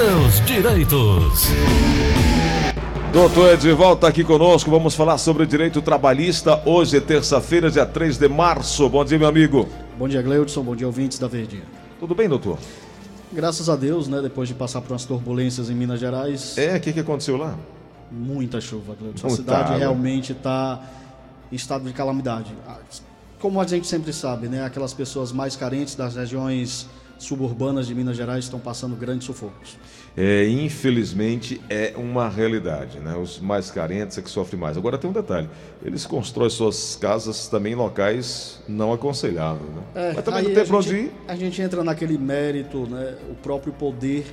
seus direitos. Doutor Edivaldo está aqui conosco, vamos falar sobre direito trabalhista. Hoje é terça-feira, dia 3 de março. Bom dia, meu amigo. Bom dia, Gleudson. Bom dia, ouvintes da Verdinha. Tudo bem, doutor? Graças a Deus, né? Depois de passar por umas turbulências em Minas Gerais. É, o que, que aconteceu lá? Muita chuva, Gleudson. A cidade realmente está em estado de calamidade. Como a gente sempre sabe, né? Aquelas pessoas mais carentes das regiões suburbanas de Minas Gerais estão passando grandes sufocos. É, infelizmente é uma realidade, né? Os mais carentes é que sofrem mais. Agora tem um detalhe: eles constroem suas casas também em locais não aconselháveis, né? É, Mas também não tem para onde ir. A gente entra naquele mérito, né? O próprio poder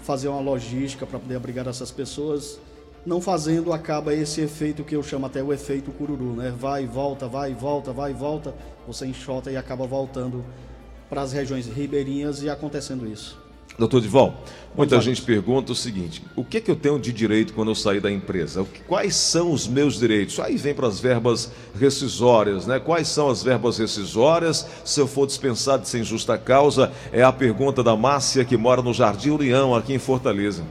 fazer uma logística para poder abrigar essas pessoas. Não fazendo, acaba esse efeito que eu chamo até o efeito cururu, né? Vai e volta, vai e volta, vai e volta. Você enxota e acaba voltando para as regiões ribeirinhas e acontecendo isso. Doutor Dival, muita gente pergunta o seguinte: o que, é que eu tenho de direito quando eu sair da empresa? Quais são os meus direitos? Aí vem para as verbas rescisórias, né? Quais são as verbas rescisórias? Se eu for dispensado sem justa causa, é a pergunta da Márcia, que mora no Jardim União, aqui em Fortaleza.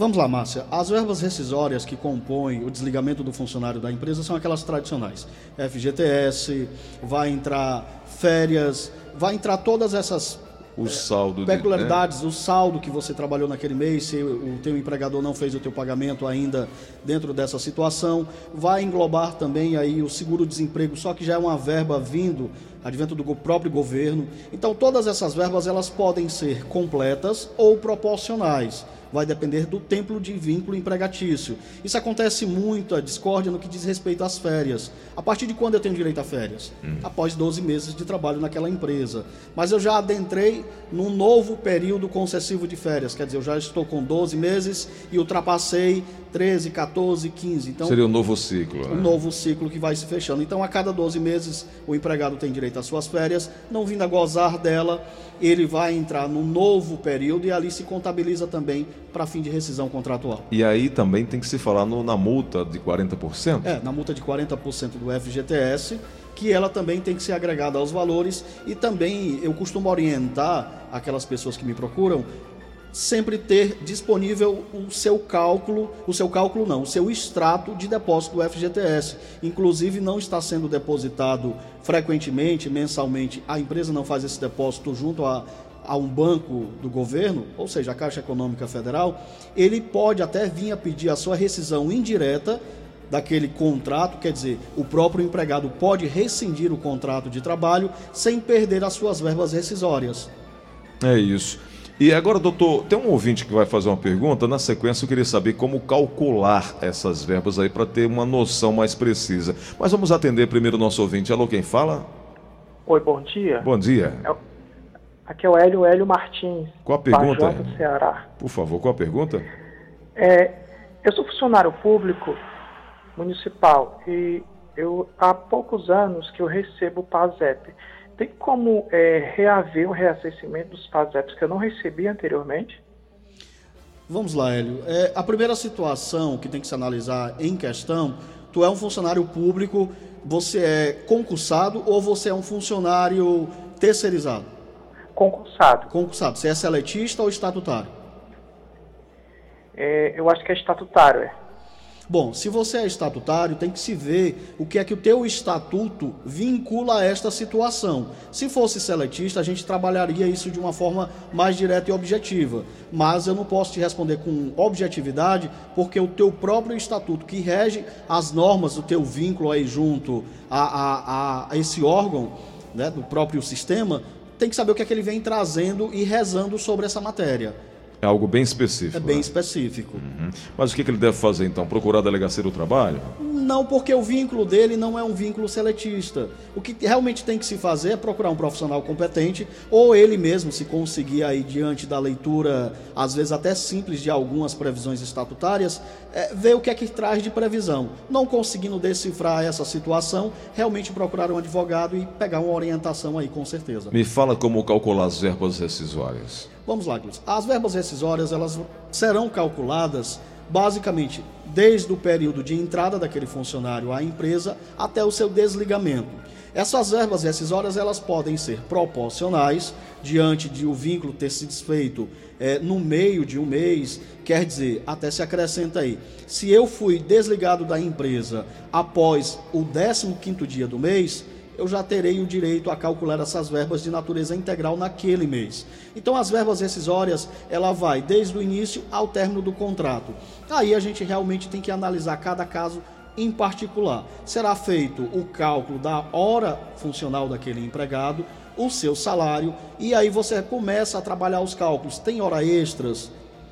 Vamos lá, Márcia. As verbas rescisórias que compõem o desligamento do funcionário da empresa são aquelas tradicionais. FGTS, vai entrar férias, vai entrar todas essas o saldo peculiaridades, de, né? o saldo que você trabalhou naquele mês, se o teu empregador não fez o teu pagamento ainda dentro dessa situação, vai englobar também aí o seguro-desemprego, só que já é uma verba vindo advento do próprio governo. Então todas essas verbas elas podem ser completas ou proporcionais vai depender do templo de vínculo empregatício. Isso acontece muito, a discórdia, no que diz respeito às férias. A partir de quando eu tenho direito a férias? Hum. Após 12 meses de trabalho naquela empresa. Mas eu já adentrei num novo período concessivo de férias, quer dizer, eu já estou com 12 meses e ultrapassei 13, 14, 15. Então, Seria um novo ciclo. Um né? novo ciclo que vai se fechando. Então, a cada 12 meses, o empregado tem direito às suas férias, não vindo a gozar dela, ele vai entrar num novo período e ali se contabiliza também para fim de rescisão contratual. E aí também tem que se falar no, na multa de 40%? É, na multa de 40% do FGTS, que ela também tem que ser agregada aos valores e também eu costumo orientar aquelas pessoas que me procuram sempre ter disponível o seu cálculo, o seu cálculo não, o seu extrato de depósito do FGTS. Inclusive não está sendo depositado frequentemente, mensalmente, a empresa não faz esse depósito junto a, a um banco do governo, ou seja, a Caixa Econômica Federal, ele pode até vir a pedir a sua rescisão indireta daquele contrato, quer dizer, o próprio empregado pode rescindir o contrato de trabalho sem perder as suas verbas rescisórias. É isso. E agora, doutor, tem um ouvinte que vai fazer uma pergunta. Na sequência, eu queria saber como calcular essas verbas aí para ter uma noção mais precisa. Mas vamos atender primeiro o nosso ouvinte. Alô, quem fala? Oi, bom dia. Bom dia. É, aqui é o Hélio Hélio Martins. Qual a pergunta? do Ceará. Por favor, qual a pergunta? É, eu sou funcionário público municipal e eu há poucos anos que eu recebo o PASEP. Tem como é, reaver o reassessimento dos PASEPs que eu não recebi anteriormente? Vamos lá, Hélio. É, a primeira situação que tem que se analisar em questão, tu é um funcionário público, você é concursado ou você é um funcionário terceirizado? Concursado. Concursado. Você é seletista ou estatutário? É, eu acho que é estatutário, é. Bom, se você é estatutário, tem que se ver o que é que o teu estatuto vincula a esta situação. Se fosse seletista, a gente trabalharia isso de uma forma mais direta e objetiva. Mas eu não posso te responder com objetividade, porque o teu próprio estatuto, que rege as normas do teu vínculo aí junto a, a, a esse órgão né, do próprio sistema, tem que saber o que é que ele vem trazendo e rezando sobre essa matéria. É algo bem específico. É bem né? específico. Uhum. Mas o que, que ele deve fazer então? Procurar a delegacia do trabalho? Não, porque o vínculo dele não é um vínculo seletista. O que realmente tem que se fazer é procurar um profissional competente, ou ele mesmo, se conseguir aí diante da leitura, às vezes até simples, de algumas previsões estatutárias, é, ver o que é que traz de previsão. Não conseguindo decifrar essa situação, realmente procurar um advogado e pegar uma orientação aí, com certeza. Me fala como calcular as verbas rescisórias. Vamos lá, Gilson. As verbas rescisórias elas serão calculadas basicamente desde o período de entrada daquele funcionário à empresa até o seu desligamento. Essas verbas rescisórias elas podem ser proporcionais diante de o vínculo ter se desfeito é, no meio de um mês, quer dizer, até se acrescenta aí. Se eu fui desligado da empresa após o 15º dia do mês, eu já terei o direito a calcular essas verbas de natureza integral naquele mês. Então as verbas rescisórias, ela vai desde o início ao término do contrato. Aí a gente realmente tem que analisar cada caso em particular. Será feito o cálculo da hora funcional daquele empregado, o seu salário, e aí você começa a trabalhar os cálculos. Tem hora extras?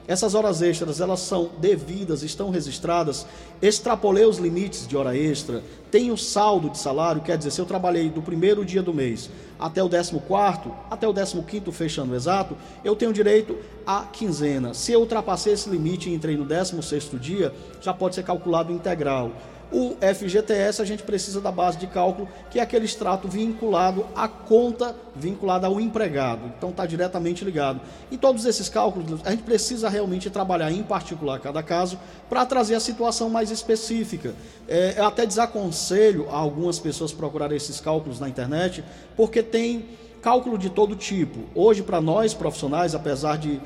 Essas horas extras, elas são devidas, estão registradas. Extrapolei os limites de hora extra. Tenho saldo de salário, quer dizer, se eu trabalhei do primeiro dia do mês até o décimo quarto, até o décimo quinto fechando exato, eu tenho direito à quinzena. Se eu ultrapassei esse limite e entrei no décimo sexto dia, já pode ser calculado integral. O FGTS a gente precisa da base de cálculo, que é aquele extrato vinculado à conta vinculada ao empregado. Então está diretamente ligado. E todos esses cálculos a gente precisa realmente trabalhar em particular cada caso para trazer a situação mais específica. É, eu até desaconselho a algumas pessoas procurarem esses cálculos na internet, porque tem cálculo de todo tipo. Hoje, para nós profissionais, apesar de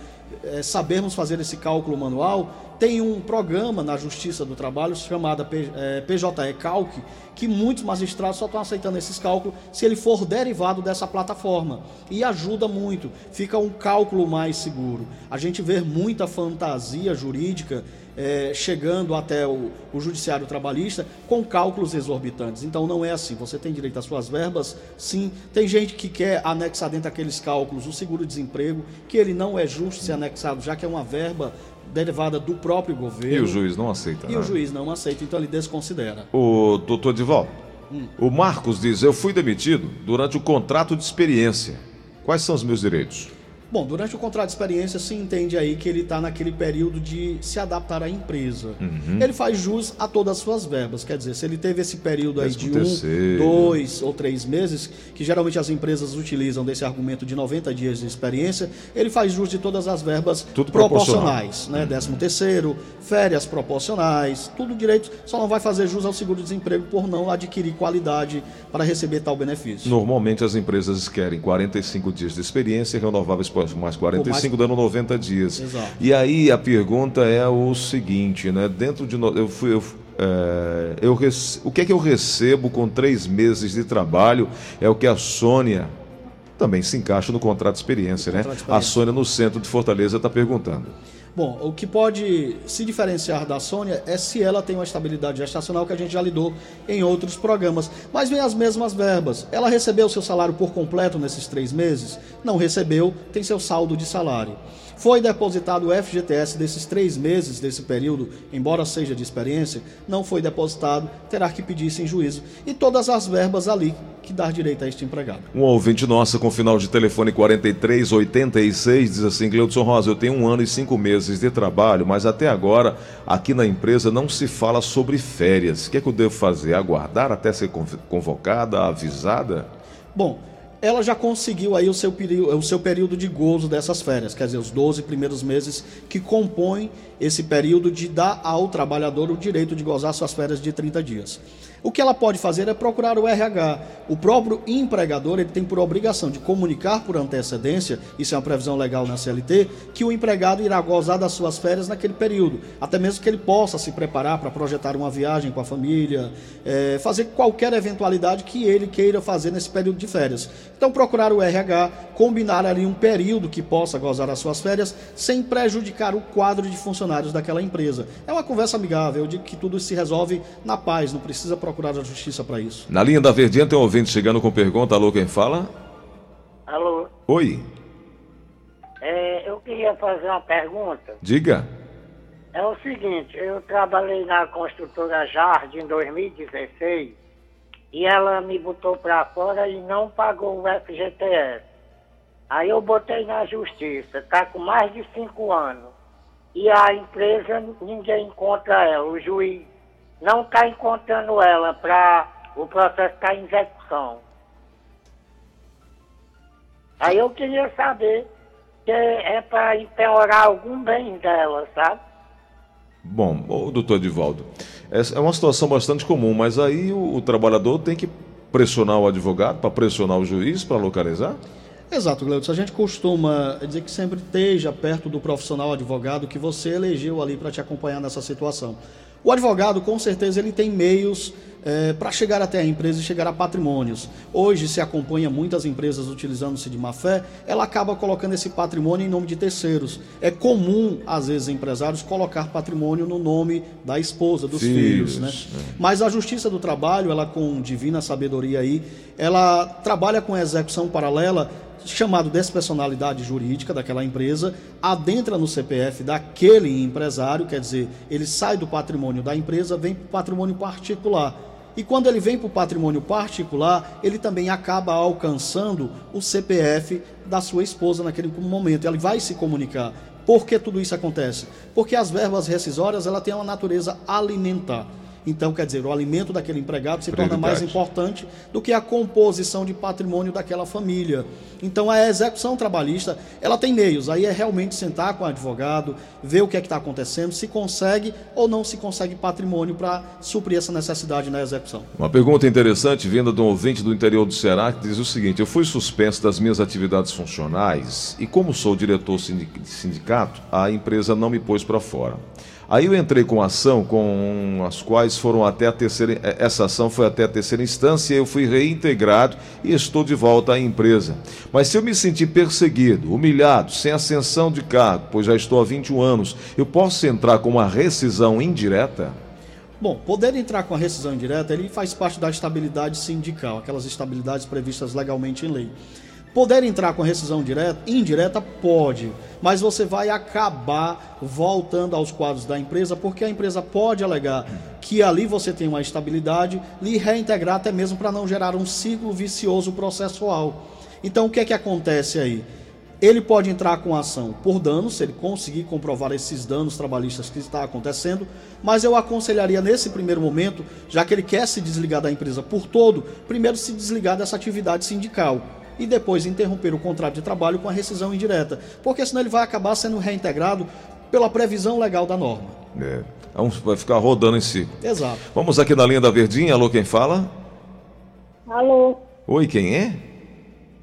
é, sabermos fazer esse cálculo manual, tem um programa na Justiça do Trabalho chamado PJE Calc, que muitos magistrados só estão aceitando esses cálculos se ele for derivado dessa plataforma. E ajuda muito, fica um cálculo mais seguro. A gente vê muita fantasia jurídica é, chegando até o, o, judiciário trabalhista com cálculos exorbitantes. Então não é assim. Você tem direito às suas verbas, sim. Tem gente que quer anexar dentro daqueles cálculos o seguro-desemprego, que ele não é justo ser anexado, já que é uma verba derivada do próprio governo. E o juiz não aceita. E né? o juiz não aceita, então ele desconsidera. O doutor Dival, hum. o Marcos diz: Eu fui demitido durante o contrato de experiência. Quais são os meus direitos? Bom, durante o contrato de experiência se entende aí que ele está naquele período de se adaptar à empresa. Uhum. Ele faz jus a todas as suas verbas. Quer dizer, se ele teve esse período aí de um, dois ou três meses, que geralmente as empresas utilizam desse argumento de 90 dias de experiência, ele faz jus de todas as verbas tudo proporcionais, né? Uhum. Décimo terceiro, férias proporcionais, tudo direito, só não vai fazer jus ao seguro-desemprego por não adquirir qualidade para receber tal benefício. Normalmente as empresas querem 45 dias de experiência renováveis por mais 45 mais... dando 90 dias. Exato. E aí a pergunta é o seguinte, né? Dentro de eu fui eu, é, eu rece... o que é que eu recebo com três meses de trabalho? É o que a Sônia também se encaixa no contrato de experiência, né? De experiência. A Sônia no centro de Fortaleza está perguntando. Bom, o que pode se diferenciar da Sônia é se ela tem uma estabilidade gestacional que a gente já lidou em outros programas. Mas vem as mesmas verbas. Ela recebeu seu salário por completo nesses três meses? Não recebeu, tem seu saldo de salário. Foi depositado o FGTS desses três meses desse período, embora seja de experiência, não foi depositado, terá que pedir sem juízo. E todas as verbas ali que dá direito a este empregado. Um ouvinte nossa com final de telefone 4386 diz assim: Cleudson Rosa, eu tenho um ano e cinco meses de trabalho, mas até agora aqui na empresa não se fala sobre férias. O que é que eu devo fazer? Aguardar até ser convocada, avisada? Bom, ela já conseguiu aí o seu, período, o seu período de gozo dessas férias, quer dizer, os 12 primeiros meses que compõem esse período de dar ao trabalhador o direito de gozar suas férias de 30 dias. O que ela pode fazer é procurar o RH. O próprio empregador ele tem por obrigação de comunicar por antecedência, isso é uma previsão legal na CLT, que o empregado irá gozar das suas férias naquele período. Até mesmo que ele possa se preparar para projetar uma viagem com a família, é, fazer qualquer eventualidade que ele queira fazer nesse período de férias. Então, procurar o RH, combinar ali um período que possa gozar das suas férias, sem prejudicar o quadro de funcionários daquela empresa. É uma conversa amigável, eu digo que tudo se resolve na paz, não precisa procurar procurar a justiça para isso. Na linha da Verdinha tem um ouvinte chegando com pergunta. Alô, quem fala? Alô. Oi. É, eu queria fazer uma pergunta. Diga. É o seguinte, eu trabalhei na construtora Jardim em 2016 e ela me botou para fora e não pagou o FGTS. Aí eu botei na justiça, tá com mais de cinco anos. E a empresa, ninguém encontra ela. O juiz não está encontrando ela para o processo estar tá em execução. Aí eu queria saber se é para empeorar algum bem dela, sabe? Bom, doutor Edivaldo, é uma situação bastante comum, mas aí o, o trabalhador tem que pressionar o advogado para pressionar o juiz para localizar? Exato, Gleudson. A gente costuma dizer que sempre esteja perto do profissional advogado que você elegeu ali para te acompanhar nessa situação. O advogado, com certeza, ele tem meios é, para chegar até a empresa e chegar a patrimônios. Hoje se acompanha muitas empresas utilizando-se de má fé, ela acaba colocando esse patrimônio em nome de terceiros. É comum, às vezes, empresários colocar patrimônio no nome da esposa, dos filhos. filhos né? É. Mas a Justiça do Trabalho, ela com divina sabedoria aí, ela trabalha com a execução paralela chamado despersonalidade jurídica daquela empresa, adentra no CPF daquele empresário, quer dizer, ele sai do patrimônio da empresa, vem para o patrimônio particular. E quando ele vem para o patrimônio particular, ele também acaba alcançando o CPF da sua esposa naquele momento. Ele vai se comunicar. Por que tudo isso acontece? Porque as verbas rescisórias ela têm uma natureza alimentar. Então, quer dizer, o alimento daquele empregado se torna mais importante do que a composição de patrimônio daquela família. Então, a execução trabalhista, ela tem meios. Aí é realmente sentar com o advogado, ver o que é que está acontecendo, se consegue ou não se consegue patrimônio para suprir essa necessidade na execução. Uma pergunta interessante vinda de um ouvinte do interior do Ceará que diz o seguinte: Eu fui suspenso das minhas atividades funcionais e, como sou diretor de sindicato, a empresa não me pôs para fora. Aí eu entrei com ação com as quais foram até a terceira. Eh, essa ação foi até a terceira instância, eu fui reintegrado e estou de volta à empresa. Mas se eu me sentir perseguido, humilhado, sem ascensão de cargo, pois já estou há 21 anos, eu posso entrar com uma rescisão indireta? Bom, poder entrar com a rescisão indireta, ele faz parte da estabilidade sindical, aquelas estabilidades previstas legalmente em lei. Poder entrar com rescisão direta, indireta pode, mas você vai acabar voltando aos quadros da empresa, porque a empresa pode alegar que ali você tem uma estabilidade, lhe reintegrar até mesmo para não gerar um ciclo vicioso processual. Então o que é que acontece aí? Ele pode entrar com ação por danos, se ele conseguir comprovar esses danos trabalhistas que está acontecendo, mas eu aconselharia nesse primeiro momento, já que ele quer se desligar da empresa por todo, primeiro se desligar dessa atividade sindical e depois interromper o contrato de trabalho com a rescisão indireta, porque senão ele vai acabar sendo reintegrado pela previsão legal da norma. É. Vai ficar rodando em si. Exato. Vamos aqui na linha da Verdinha. Alô, quem fala? Alô. Oi, quem é?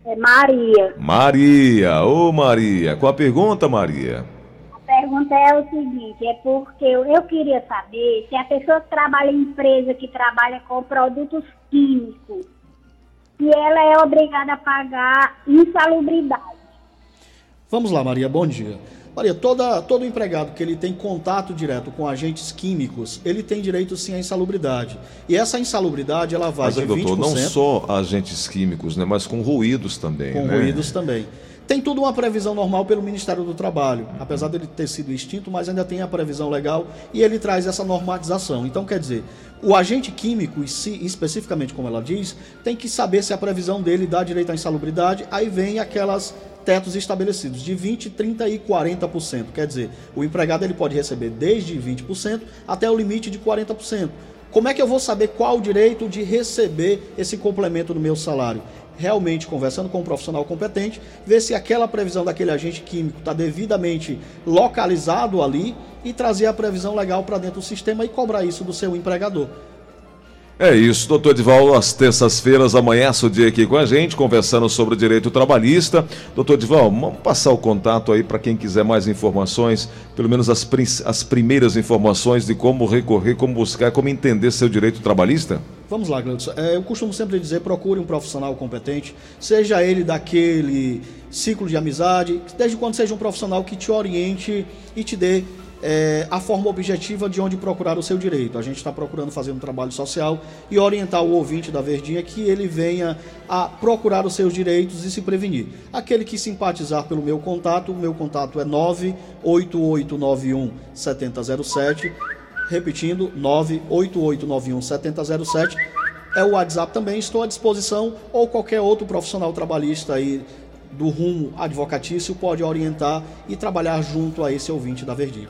É Maria. Maria. Ô, Maria. Qual a pergunta, Maria? A pergunta é o seguinte, é porque eu, eu queria saber se a pessoa que trabalha em empresa que trabalha com produtos químicos, e ela é obrigada a pagar insalubridade. Vamos lá, Maria, bom dia. Maria, toda, todo empregado que ele tem contato direto com agentes químicos, ele tem direito sim à insalubridade. E essa insalubridade, ela vai mas, de doutor, 20%... não só agentes químicos, né, mas com ruídos também, Com né? ruídos também. Tem tudo uma previsão normal pelo Ministério do Trabalho. Apesar dele ter sido extinto, mas ainda tem a previsão legal e ele traz essa normatização. Então, quer dizer, o agente químico, especificamente como ela diz, tem que saber se a previsão dele dá direito à insalubridade. Aí vem aquelas tetos estabelecidos de 20, 30 e 40%. Quer dizer, o empregado ele pode receber desde 20% até o limite de 40%. Como é que eu vou saber qual o direito de receber esse complemento no meu salário? Realmente conversando com um profissional competente, ver se aquela previsão daquele agente químico está devidamente localizado ali e trazer a previsão legal para dentro do sistema e cobrar isso do seu empregador. É isso, doutor Edivaldo, às terças-feiras amanhece o dia aqui com a gente, conversando sobre o direito trabalhista. Doutor Edivaldo, vamos passar o contato aí para quem quiser mais informações, pelo menos as, as primeiras informações de como recorrer, como buscar, como entender seu direito trabalhista? Vamos lá, Gleudson. É, eu costumo sempre dizer, procure um profissional competente, seja ele daquele ciclo de amizade, desde quando seja um profissional que te oriente e te dê é, a forma objetiva de onde procurar o seu direito. A gente está procurando fazer um trabalho social e orientar o ouvinte da Verdinha que ele venha a procurar os seus direitos e se prevenir. Aquele que simpatizar pelo meu contato, o meu contato é 98891 7007 repetindo, 988917007 é o WhatsApp também, estou à disposição, ou qualquer outro profissional trabalhista aí do rumo advocatício pode orientar e trabalhar junto a esse ouvinte da Verdinha.